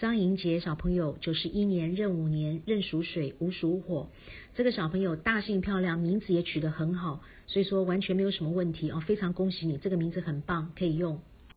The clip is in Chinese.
张莹杰小朋友九十一年壬午年壬属水午属火，这个小朋友大姓漂亮，名字也取得很好，所以说完全没有什么问题哦，非常恭喜你，这个名字很棒，可以用。